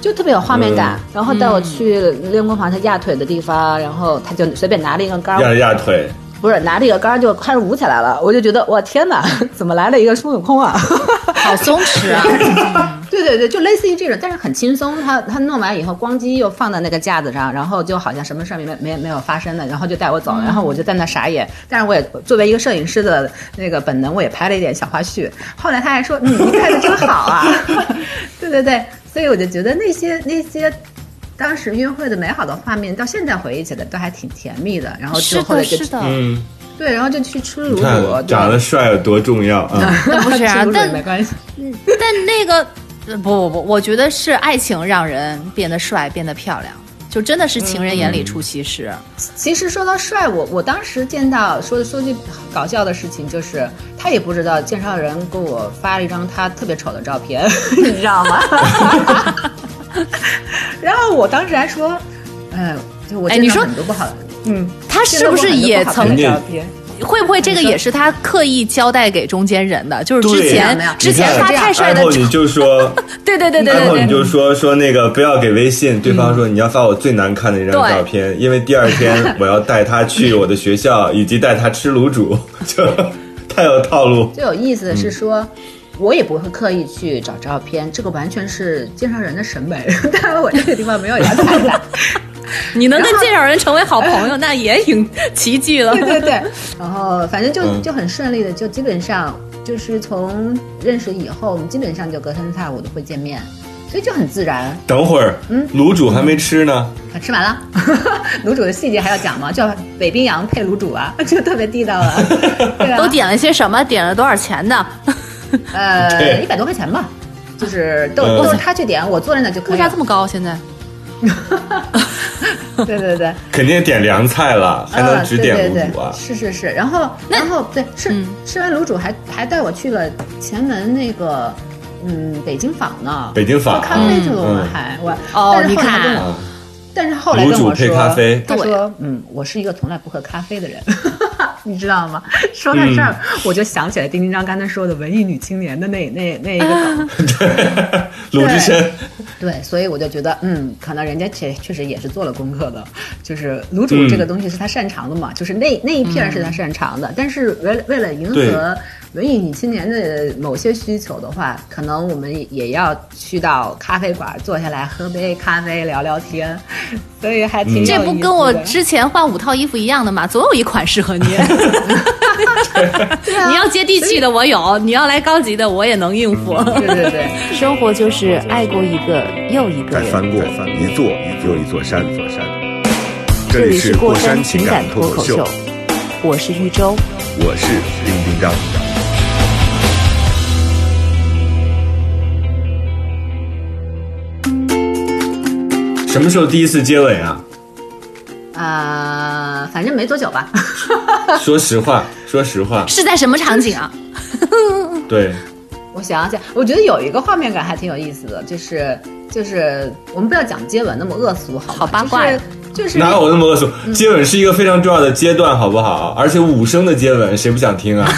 就特别有画面感。然后带我去练功房他压腿的地方，然后他就随便拿了一个杆，压压腿，不是拿这个杆就开始舞起来了。我就觉得我天哪，怎么来了一个孙悟空啊？好松弛啊！对对对，就类似于这种，但是很轻松。他他弄完以后，咣叽又放在那个架子上，然后就好像什么事儿没没没有发生的，然后就带我走了，然后我就在那傻眼。但是我也作为一个摄影师的那个本能，我也拍了一点小花絮。后来他还说：“嗯，你拍的真好啊！”对对对，所以我就觉得那些那些。当时约会的美好的画面，到现在回忆起来都还挺甜蜜的。然后是的，就后来就是的，嗯，对，然后就去吃卤看煮，长得帅有多重要啊！不是啊但没关系。但那个呃不不不，我觉得是爱情让人变得帅，变得漂亮，就真的是情人眼里出西施。其实说到帅，我我当时见到说说句搞笑的事情，就是他也不知道介绍人给我发了一张他特别丑的照片，你知道吗？然后我当时还说，呃，就我见到哎你说很多不好的，嗯，他是不是也曾见到过很多不好看的照片？会不会这个也是他刻意交代给中间人的？就是之前之前发太帅的 Apple 你就说对对对对然后对对，你就说说那个不要给微信，对方说你要发我最难看的一张照片，因为第二天我要带他去我的学校，以及带他吃卤煮，就太有套路。最有意思的嗯是说。我也不会刻意去找照片，这个完全是介绍人的审美。当然，我这个地方没有要谈的。你能跟介绍人成为好朋友，那也挺奇迹了。对对对，然后反正就嗯就很顺利的，就基本上就是从认识以后，我们基本上就隔三差五都会见面，所以就很自然。等会儿，嗯卤煮还没吃呢，啊，吃完了，卤煮的细节还要讲吗？叫北冰洋配卤煮啊，就特别地道了。对啊，都点了些什么？点了多少钱呢？呃对一百多块钱吧，就是都、嗯都是他去点，我坐在那就可以了物价这。么高？现在 对对对。肯定点凉菜了，还能只点啊、对对对卤煮啊？是是是，然后然后对吃、嗯吃完卤煮还还带我去了前门那个嗯北京坊呢，北京坊喝咖啡去了，我们嗯还我哦但是后来但是后来跟我卤煮配说，咖啡他说嗯，我是一个从来不喝咖啡的人。你知道吗？说到这儿，嗯。我就想起来丁丁张刚才说的文艺女青年的那那那一个梗，鲁智深，对，所以我就觉得，嗯，可能人家确确实也是做了功课的，就是卤煮这个东西是他擅长的嘛，就是那那一片是他擅长的，但是为为了迎合文艺女青年的某些需求的话，可能我们也要去到咖啡馆坐下来喝杯咖啡聊聊天，所以还挺有意思、这不跟我之前换五套衣服一样的吗？总有一款适合你。你要接地气的我有，你要来高级的我也能应付。对对对。生活就是爱过一个又一个人。再翻过一座又一座山，座山。这里是这里是过过山山情感脱口秀脱口秀，，我是玉州。我是丁丁张。什么时候第一次接吻啊？呃，反正没多久吧。说实话，说实话，是在什么场景啊？对，我想想，我觉得有一个画面感还挺有意思的，就是就是我们不要讲接吻那么恶俗，好吗好八卦呀就是就是哪有那么恶俗？接吻是一个非常重要的阶段，好不好？而且五声的接吻，谁不想听啊？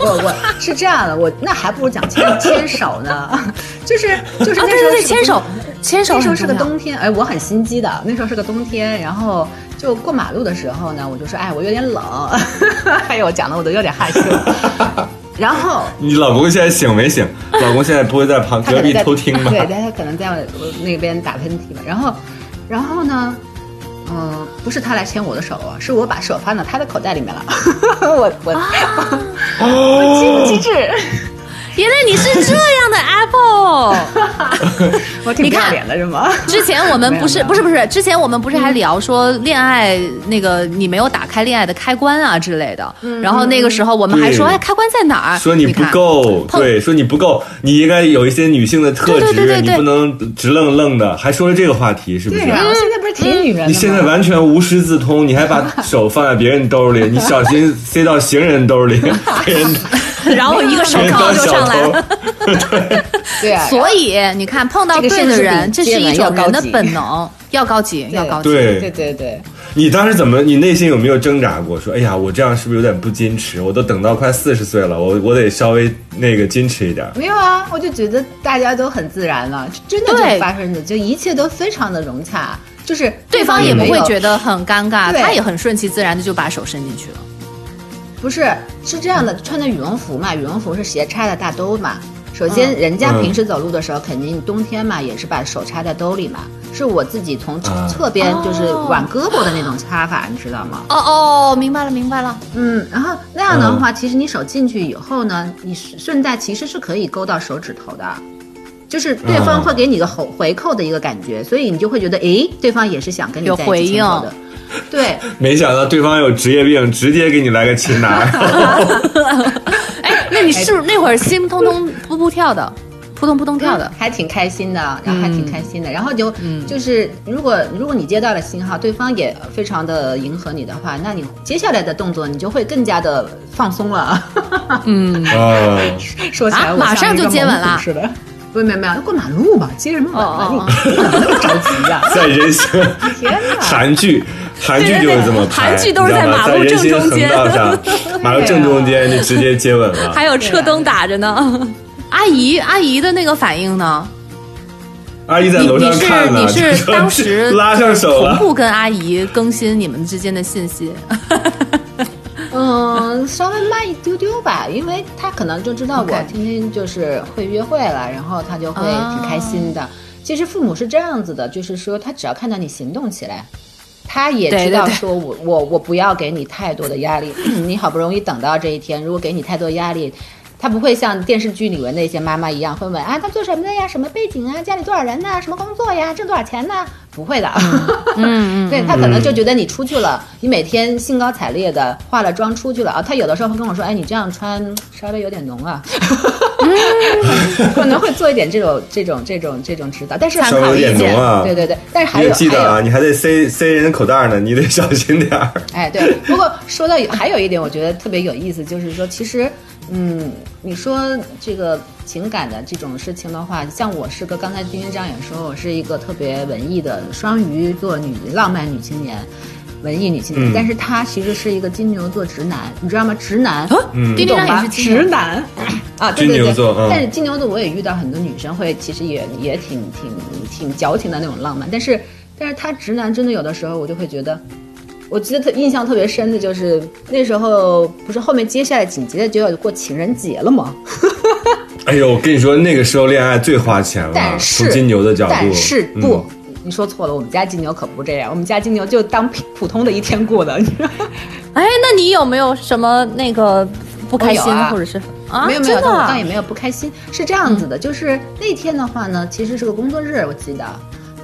我我是这样的，我那还不如讲牵牵手呢，就是就是啊，那时候对对对，是牵手，牵手那时候是个冬天，哎，我很心机的。那时候是个冬天，然后就过马路的时候呢，我就说，哎，我有点冷，哎呦，我讲的我都有点害羞。然后你老公现在醒没醒？老公现在不会在旁隔壁偷听吧？对，他可能在我那边打喷嚏吧。然后，然后呢，嗯、不是他来牵我的手啊，是我把手放到他的口袋里面了。我 我、我机不机智？原来你是这样的 Apple。我挺不要你看脸的是吗？之前我们不是不是不是，之前我们不是还聊说恋爱那个你没有打开恋爱的开关啊之类的，然后那个时候我们还说对哎开关在哪儿？说你不够，碰对，说你不够，你应该有一些女性的特质，对对对对对你不能直愣愣的，还说了这个话题，是不是？对啊，现在不是挺女人的？你现在完全无师自通，你还把手放在别人兜里，你小心塞到行人兜里，别人然后一个手铐就上来了。。对啊，所以你看，碰到对的人，这是一种人的本能，要高级，要高级。对对对对，你当时怎么？你内心有没有挣扎过？说，哎呀，我这样是不是有点不矜持？我都等到快四十岁了，我我得稍微那个矜持一点。没有啊，我就觉得大家都很自然了，真的对就发生的，就一切都非常的融洽，就是对方也不会觉得得很尴尬，他也很顺其自然的就把手伸进去了。不是是这样的，穿的羽绒服嘛，羽绒服是斜插的大兜嘛。首先，嗯人家嗯平时走路的时候，肯定冬天嘛，也是把手插在兜里嘛。是我自己从啊侧边就是哦挽胳膊的那种插法，你知道吗？哦哦，明白了明白了。嗯，然后那样的话，其实你手进去以后呢，你顺带其实是可以勾到手指头的，就是对方嗯会给你个回回扣的一个感觉，所以你就会觉得，诶，对方也是想跟你在一有回应。对，没想到对方有职业病，直接给你来个擒拿。哎，那你是不是那会儿心通通扑扑跳的，扑通扑通跳的？还挺开心的，然后还挺开心的，然后就、就是如果如果你接到了信号，对方也非常的迎合你的话，那你接下来的动作你就会更加的放松了。嗯，啊，说起来我啊马上就接吻啦猛虎似的。不是没有没有，过马路嘛，接什么吻啊？哦你你怎么那么着急呀、在人行天哪！韩剧，韩剧就是这么拍，韩剧都是在马路正中间 马路正中间就直接接吻了。还有车灯打着呢。阿姨，阿姨的那个反应呢？阿姨在楼上你你是看呢，你是当时 拉上手同。步跟阿姨更新你们之间的信息？嗯，稍微慢一丢丢吧，因为他可能就知道我天天就是会约会了，然后他就会挺开心的。其实父母是这样子的，就是说他只要看到你行动起来，他也知道说我我我不要给你太多的压力，你好不容易等到这一天，如果给你太多压力。他不会像电视剧里面那些妈妈一样会问啊，他做什么的呀？什么背景啊？家里多少人呐？什么工作呀？挣多少钱呢？不会的，嗯，对他可能就觉得你出去了，你每天兴高采烈的化了妆出去了啊，他有的时候会跟我说，哎，你这样穿稍微有点浓啊，可能会做一点这种这种这种这种指导，但是参稍微有考意见点浓啊，对对对，但是还有记得啊，你还得塞塞人口袋呢，你得小心点儿。哎，对。不过说到还有一点，我觉得特别有意思，就是说，其实，嗯，你说这个情感的这种事情的话，像我是个刚才丁丁章也说，我是一个特别文艺的双鱼座女浪漫女青年。文艺女青年，嗯但是她其实是一个金牛座直男，你知道吗？直男，嗯你懂吗？丁丁章也是金牛直男 啊，对对对。嗯但是金牛座我也遇到很多女生会，其实也也挺挺挺矫情的那种浪漫，但是但是他直男真的有的时候我就会觉得，我记得特印象特别深的就是那时候不是后面接下来紧接着就要过情人节了吗？哎呦，我跟你说，那个时候恋爱最花钱了。但是从金牛的角度，但是嗯不。你说错了，我们家金牛可不这样，我们家金牛就当普普通的一天过的，你知道吗哎，那你有没有什么那个不开心，啊或者是啊？没有没有，我倒也没有不开心，是这样子的，就是那天的话呢，其实是个工作日，我记得，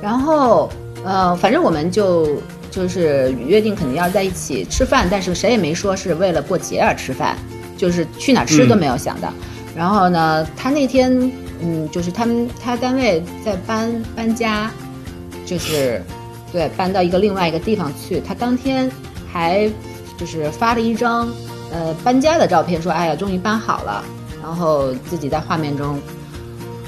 然后呃，反正我们就就是约定肯定要在一起吃饭，但是谁也没说是为了过节而吃饭，就是去哪儿吃都没有想到。然后呢，他那天嗯，就是他们他单位在搬搬家，就是对搬到一个另外一个地方去，他当天还就是发了一张呃搬家的照片，说哎呀终于搬好了，然后自己在画面中。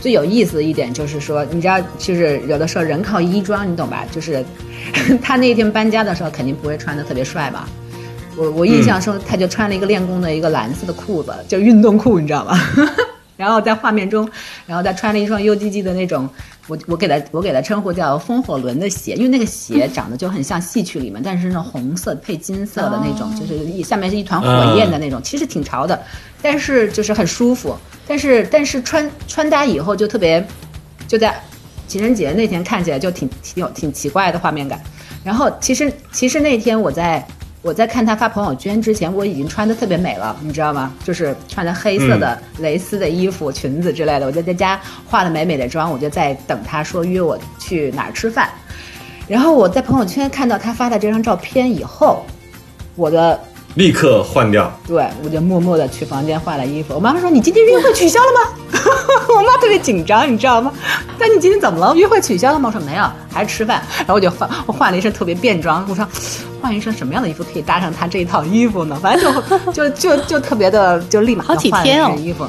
最有意思的一点就是说，你知道，就是有的时候人靠衣装，你懂吧？就是 他那天搬家的时候，肯定不会穿的特别帅吧？我我印象中，他就穿了一个练功的一个蓝色的裤子，就运动裤，你知道吗？然后在画面中，然后他穿了一双 UGG 的那种，我我给他我给他称呼叫风火轮的鞋，因为那个鞋长得就很像戏曲里面，但是那种红色配金色的那种，就是一下面是一团火焰的那种，其实挺潮的，但是就是很舒服。但是但是穿穿搭以后就特别，就在情人节那天看起来就挺挺有挺奇怪的画面感。然后其实其实那天我在我在看他发朋友圈之前，我已经穿的特别美了，你知道吗？就是穿的黑色的蕾丝的衣服、裙子之类的，我就在家化了美美的妆，我就在等他说约我去哪儿吃饭。然后我在朋友圈看到他发的这张照片以后，我的立刻换掉。对，我就默默的去房间换了衣服。我妈妈说：“你今天约会取消了吗？” 我妈特别紧张，你知道吗？但你今天怎么了？约会取消了吗？我说没有，还是吃饭。然后我就换，我换了一身特别便装。我说，换一身什么样的衣服可以搭上他这一套衣服呢？反正就就就就特别的，就立马好体就换了贴哦一身衣服。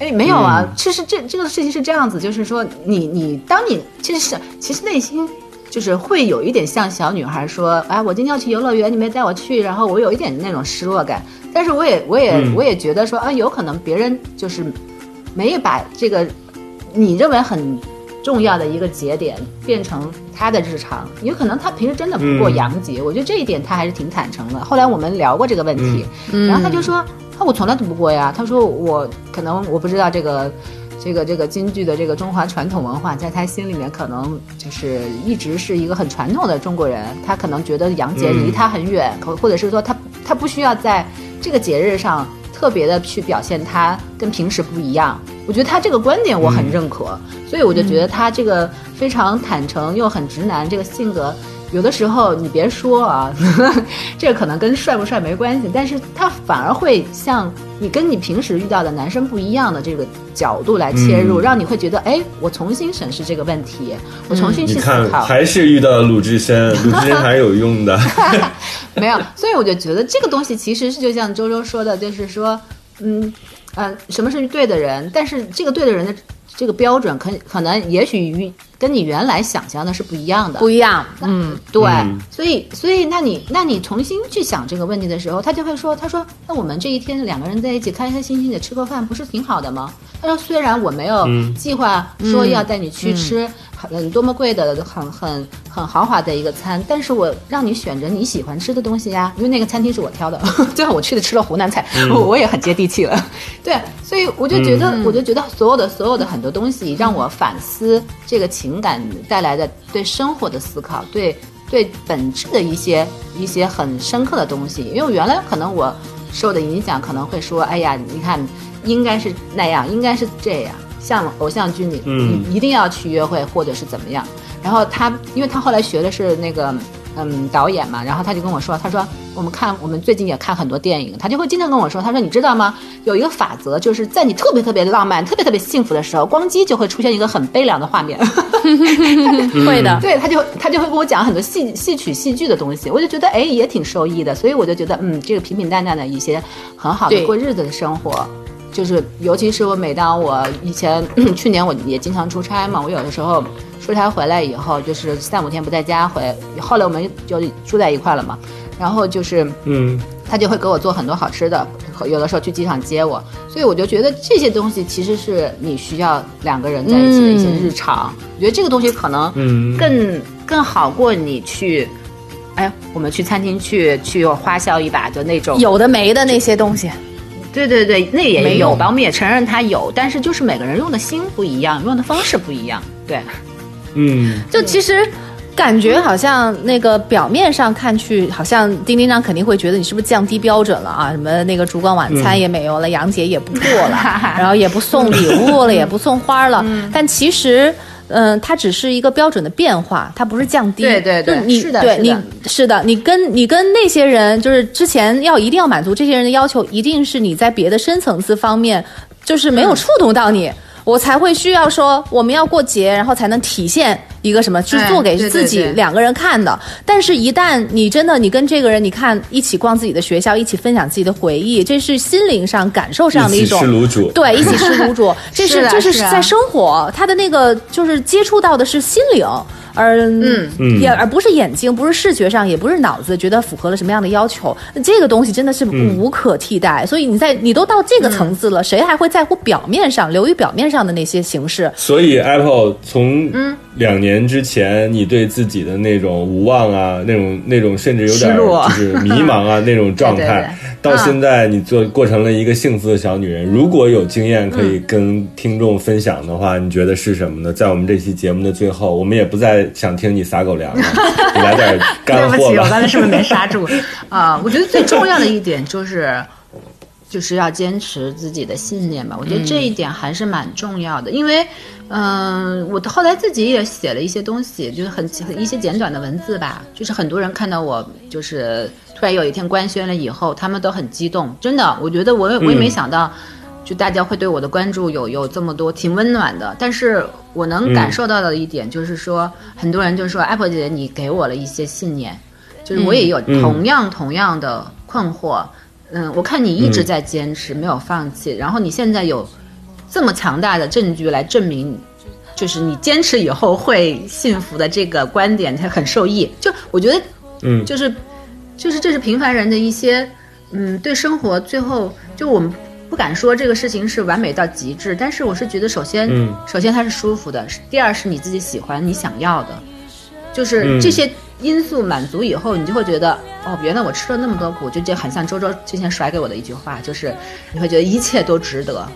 哎，没有啊，其实这这个事情是这样子，就是说你你当你其实是其实内心就是会有一点像小女孩说，哎，我今天要去游乐园，你没带我去，然后我有一点那种失落感。但是我也我也、我也觉得说，啊，有可能别人就是没有把这个你认为很重要的一个节点变成他的日常，有可能他平时真的不过洋节。我觉得这一点他还是挺坦诚的。后来我们聊过这个问题，然后他就说，啊，我从来都不过呀。他说我可能我不知道这个。这个这个京剧的这个中华传统文化，在他心里面可能就是一直是一个很传统的中国人，他可能觉得洋节离他很远，或、或者是说他他不需要在这个节日上特别的去表现他跟平时不一样。我觉得他这个观点我很认可，所以我就觉得他这个非常坦诚又很直男这个性格。有的时候你别说啊，这可能跟帅不帅没关系，但是他反而会像你跟你平时遇到的男生不一样的这个角度来切入，让你会觉得，哎，我重新审视这个问题，我重新去思你看，考。还是遇到了鲁智深，鲁智深还是有用的。没有，所以我就觉得这个东西其实是就像周周说的，就是说，嗯，呃，什么是对的人？但是这个对的人的这个标准可可能也许与跟你原来想象的是不一样的。不一样，嗯，对，嗯所以所以那你那你重新去想这个问题的时候，他就会说，他说那我们这一天两个人在一起开开心心的吃个饭，不是挺好的吗？他说虽然我没有计划说要带你去吃很多么贵的、很很很豪华的一个餐，但是我让你选择你喜欢吃的东西呀，因为那个餐厅是我挑的，最后我去的吃了湖南菜，我我也很接地气了。对，所以我就觉得，我就觉得所有的所有的很多东西让我反思这个情感带来的对生活的思考，对对本质的一些一些很深刻的东西。因为我原来可能我受的影响可能会说，哎呀，你看应该是那样，应该是这样，像偶像剧里，一定要去约会或者是怎么样。然后他，因为他后来学的是那个嗯导演嘛，然后他就跟我说，他说我们看我们最近也看很多电影，他就会经常跟我说，他说你知道吗？有一个法则，就是在你特别特别浪漫、特别特别幸福的时候，光机就会出现一个很悲凉的画面。会的。对，他就他就会跟我讲很多戏戏曲戏剧的东西，我就觉得哎也挺受益的，所以我就觉得嗯，这个平平淡淡的一些很好的过日子的生活。就是，尤其是我每当我以前 去年我也经常出差嘛，我有的时候出差回来以后，就是三五天不在家回，后来我们就住在一块了嘛，然后就是嗯，他就会给我做很多好吃的，有的时候去机场接我，所以我就觉得这些东西其实是你需要两个人在一起的一些日常。我觉得这个东西可能嗯更、更好过你去，哎，我们去餐厅去去花销一把的那种。有的没的那些东西，对对对，那也没有吧，我们也承认它有，但是就是每个人用的心不一样，用的方式不一样。对，嗯，就其实。感觉好像那个表面上看去，好像丁丁张肯定会觉得你是不是降低标准了啊？什么那个烛光晚餐也没有了，杨姐也不过了，然后也不送礼物了，也不送花了。但其实，嗯、它只是一个标准的变化，它不是降低。对对对就你是的对你是的是的，你跟你跟那些人，就是之前要一定要满足这些人的要求，一定是你在别的深层次方面，就是没有触动到你。我才会需要说我们要过节，然后才能体现一个什么，是哎做给自己两个人看的。但是，一旦你真的你跟这个人，你看一起逛自己的学校，一起分享自己的回忆，这是心灵上、感受上的一种一种吃卤煮，对，一起吃卤煮，这是的这是在生活，他的那个就是接触到的是心灵，而嗯。嗯也而不是眼睛，不是视觉上，也不是脑子，觉得符合了什么样的要求，这个东西真的是无可替代。所以你在你都到这个层次了，谁还会在乎表面上流于表面上的那些形式？所以 Apple 从嗯。两年之前，你对自己的那种无望啊，那种那种甚至有点就是迷茫啊 那种状态，对对对到现在你做过成了一个幸福的小女人。如果有经验可以跟听众分享的话，你觉得是什么呢？在我们这期节目的最后，我们也不再想听你撒狗粮了，你来点干 对不起，我。刚才是不是没刹住？啊、我觉得最重要的一点就是。就是要坚持自己的信念吧，我觉得这一点还是蛮重要的，因为，嗯、我后来自己也写了一些东西，就是很很一些简短的文字吧，就是很多人看到我，就是突然有一天官宣了以后，他们都很激动，真的，我觉得我也我也没想到，就大家会对我的关注有有这么多，挺温暖的。但是我能感受到的一点就是说，很多人就说 Apple 姐姐，你给我了一些信念，就是我也有同样、同样的困惑。嗯，我看你一直在坚持，没有放弃，然后你现在有这么强大的证据来证明就是你坚持以后会幸福的这个观点，他很受益。就我觉得，嗯就是就是这是平凡人的一些，嗯，对生活最后就我们不敢说这个事情是完美到极致，但是我是觉得首先，嗯首先它是舒服的，第二是你自己喜欢你想要的，就是嗯这些因素满足以后，你就会觉得哦，原来我吃了那么多苦，就这很像周周之前甩给我的一句话，就是你会觉得一切都值得。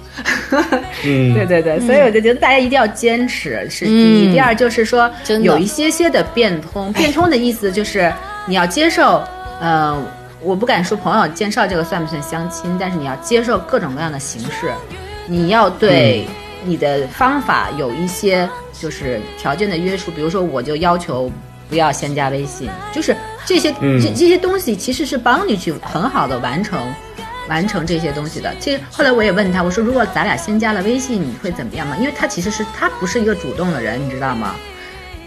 嗯 对对对，所以我就觉得大家一定要坚持，是第一。嗯第二就是说有一些些的变通，变通的意思就是你要接受，呃，我不敢说朋友介绍这个算不算相亲，但是你要接受各种各样的形式，你要对你的方法有一些就是条件的约束，比如说我就要求不要先加微信，就是这些、嗯这这些东西其实是帮你去很好的完成。完成这些东西的。其实后来我也问他，我说如果咱俩先加了微信，你会怎么样吗？因为他其实是他不是一个主动的人，你知道吗？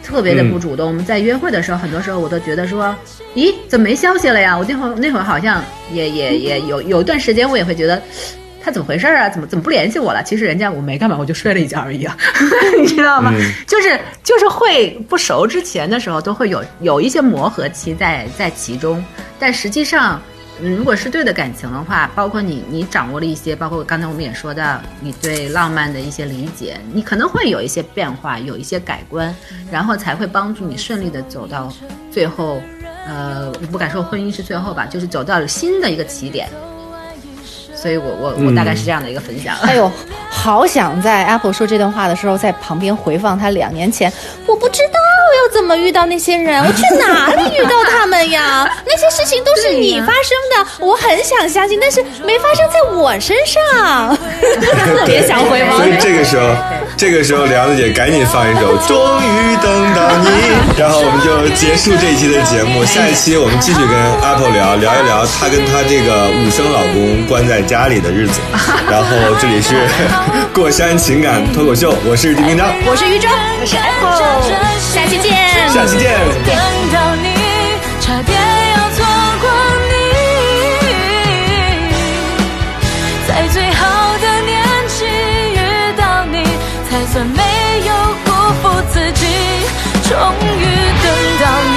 特别的不主动。我们在约会的时候，很多时候我都觉得说，咦，怎么没消息了呀？我那会儿那会儿好像也也也有有一段时间，我也会觉得。他怎么回事啊？怎么怎么不联系我了？其实人家我没干嘛，我就睡了一觉而已啊，你知道吗？嗯就是就是会不熟之前的时候，都会有有一些磨合期在在其中，但实际上，嗯如果是对的感情的话，包括你你掌握了一些，包括刚才我们也说到，你对浪漫的一些理解，你可能会有一些变化，有一些改观，然后才会帮助你顺利的走到最后。呃，我不敢说婚姻是最后吧，就是走到了新的一个起点。所以我我我大概是这样的一个分享。哎呦，好想在 Apple 说这段话的时候，在旁边回放他两年前，我不知道要怎么遇到那些人，我去哪里遇到他们呀？那些事情都是你发生的，我很想相信，但是没发生在我身上，特别想回望所。以这个时候，这个时候梁子姐赶紧放一首《终于等到你》，然后我们就结束这一期的节目。下一期我们继续跟 Apple 聊聊一聊她跟她这个五生老公关在家里的日子。然后这里是过山情感脱口秀，我是丁丁张，我是于周，我是 Apple，下期见。下期见。等到你，差点要错过你，在最好的年纪遇到你，才算没有辜负自己，终于等到你。